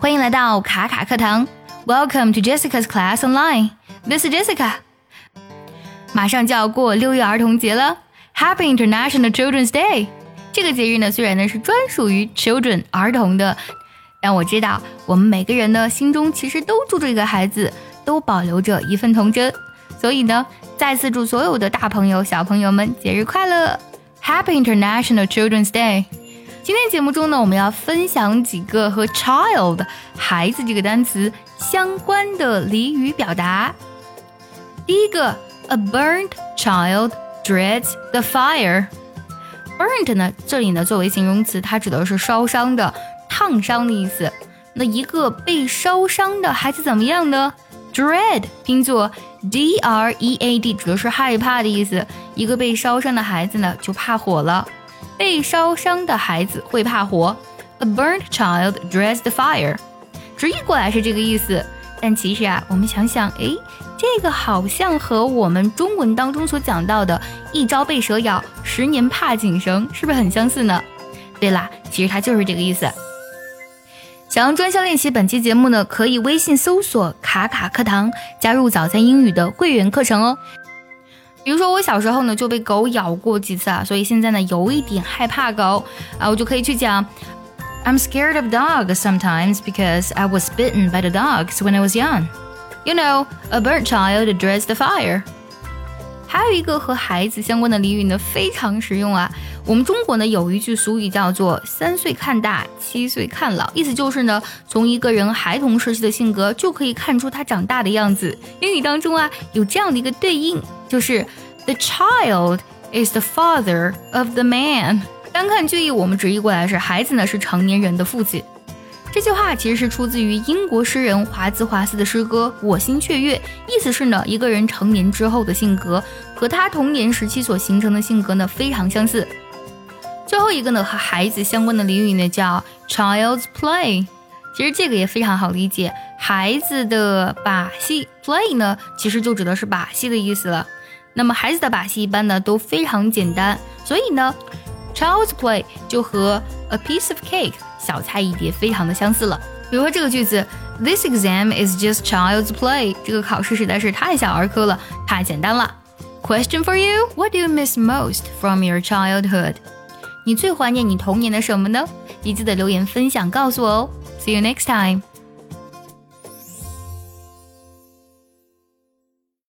欢迎来到卡卡课堂，Welcome to Jessica's Class Online. This is Jessica. 马上就要过六一儿童节了，Happy International Children's Day. 这个节日呢，虽然呢是专属于 children 儿童的，但我知道我们每个人呢心中其实都住着一个孩子，都保留着一份童真。所以呢，再次祝所有的大朋友、小朋友们节日快乐，Happy International Children's Day. 今天节目中呢，我们要分享几个和 child 孩子这个单词相关的俚语表达。第一个，a burnt child dreads the fire。burnt 呢，这里呢作为形容词，它指的是烧伤的、烫伤的意思。那一个被烧伤的孩子怎么样呢？dread 拼作 d r e a d，指的是害怕的意思。一个被烧伤的孩子呢，就怕火了。被烧伤的孩子会怕火，A burnt child dreads the fire。直译过来是这个意思，但其实啊，我们想想，哎，这个好像和我们中文当中所讲到的“一朝被蛇咬，十年怕井绳”是不是很相似呢？对啦，其实它就是这个意思。想要专项练习本期节目呢，可以微信搜索“卡卡课堂”，加入早餐英语的会员课程哦。比如说我小时候呢就被狗咬过几次啊，所以现在呢有一点害怕狗啊，我就可以去讲，I'm scared of dogs sometimes because I was bitten by the dogs when I was young. You know, a burnt child dreads the fire. 还有一个和孩子相关的俚语呢，非常实用啊。我们中国呢有一句俗语叫做“三岁看大，七岁看老”，意思就是呢，从一个人孩童时期的性格就可以看出他长大的样子。英语当中啊有这样的一个对应，就是 “The child is the father of the man”。单看句意，我们直译过来是“孩子呢是成年人的父亲”。这句话其实是出自于英国诗人华兹华斯的诗歌《我心雀跃》，意思是呢，一个人成年之后的性格和他童年时期所形成的性格呢非常相似。最后一个呢和孩子相关的俚语呢叫 child's play，其实这个也非常好理解，孩子的把戏 play 呢其实就指的是把戏的意思了。那么孩子的把戏一般呢都非常简单，所以呢 child's play 就和 a piece of cake。小菜一碟，非常的相似了。比如说这个句子，This exam is just child's play。这个考试实在是太小儿科了，太简单了。Question for you: What do you miss most from your childhood？你最怀念你童年的什么呢？你记得留言分享告诉我哦。See you next time.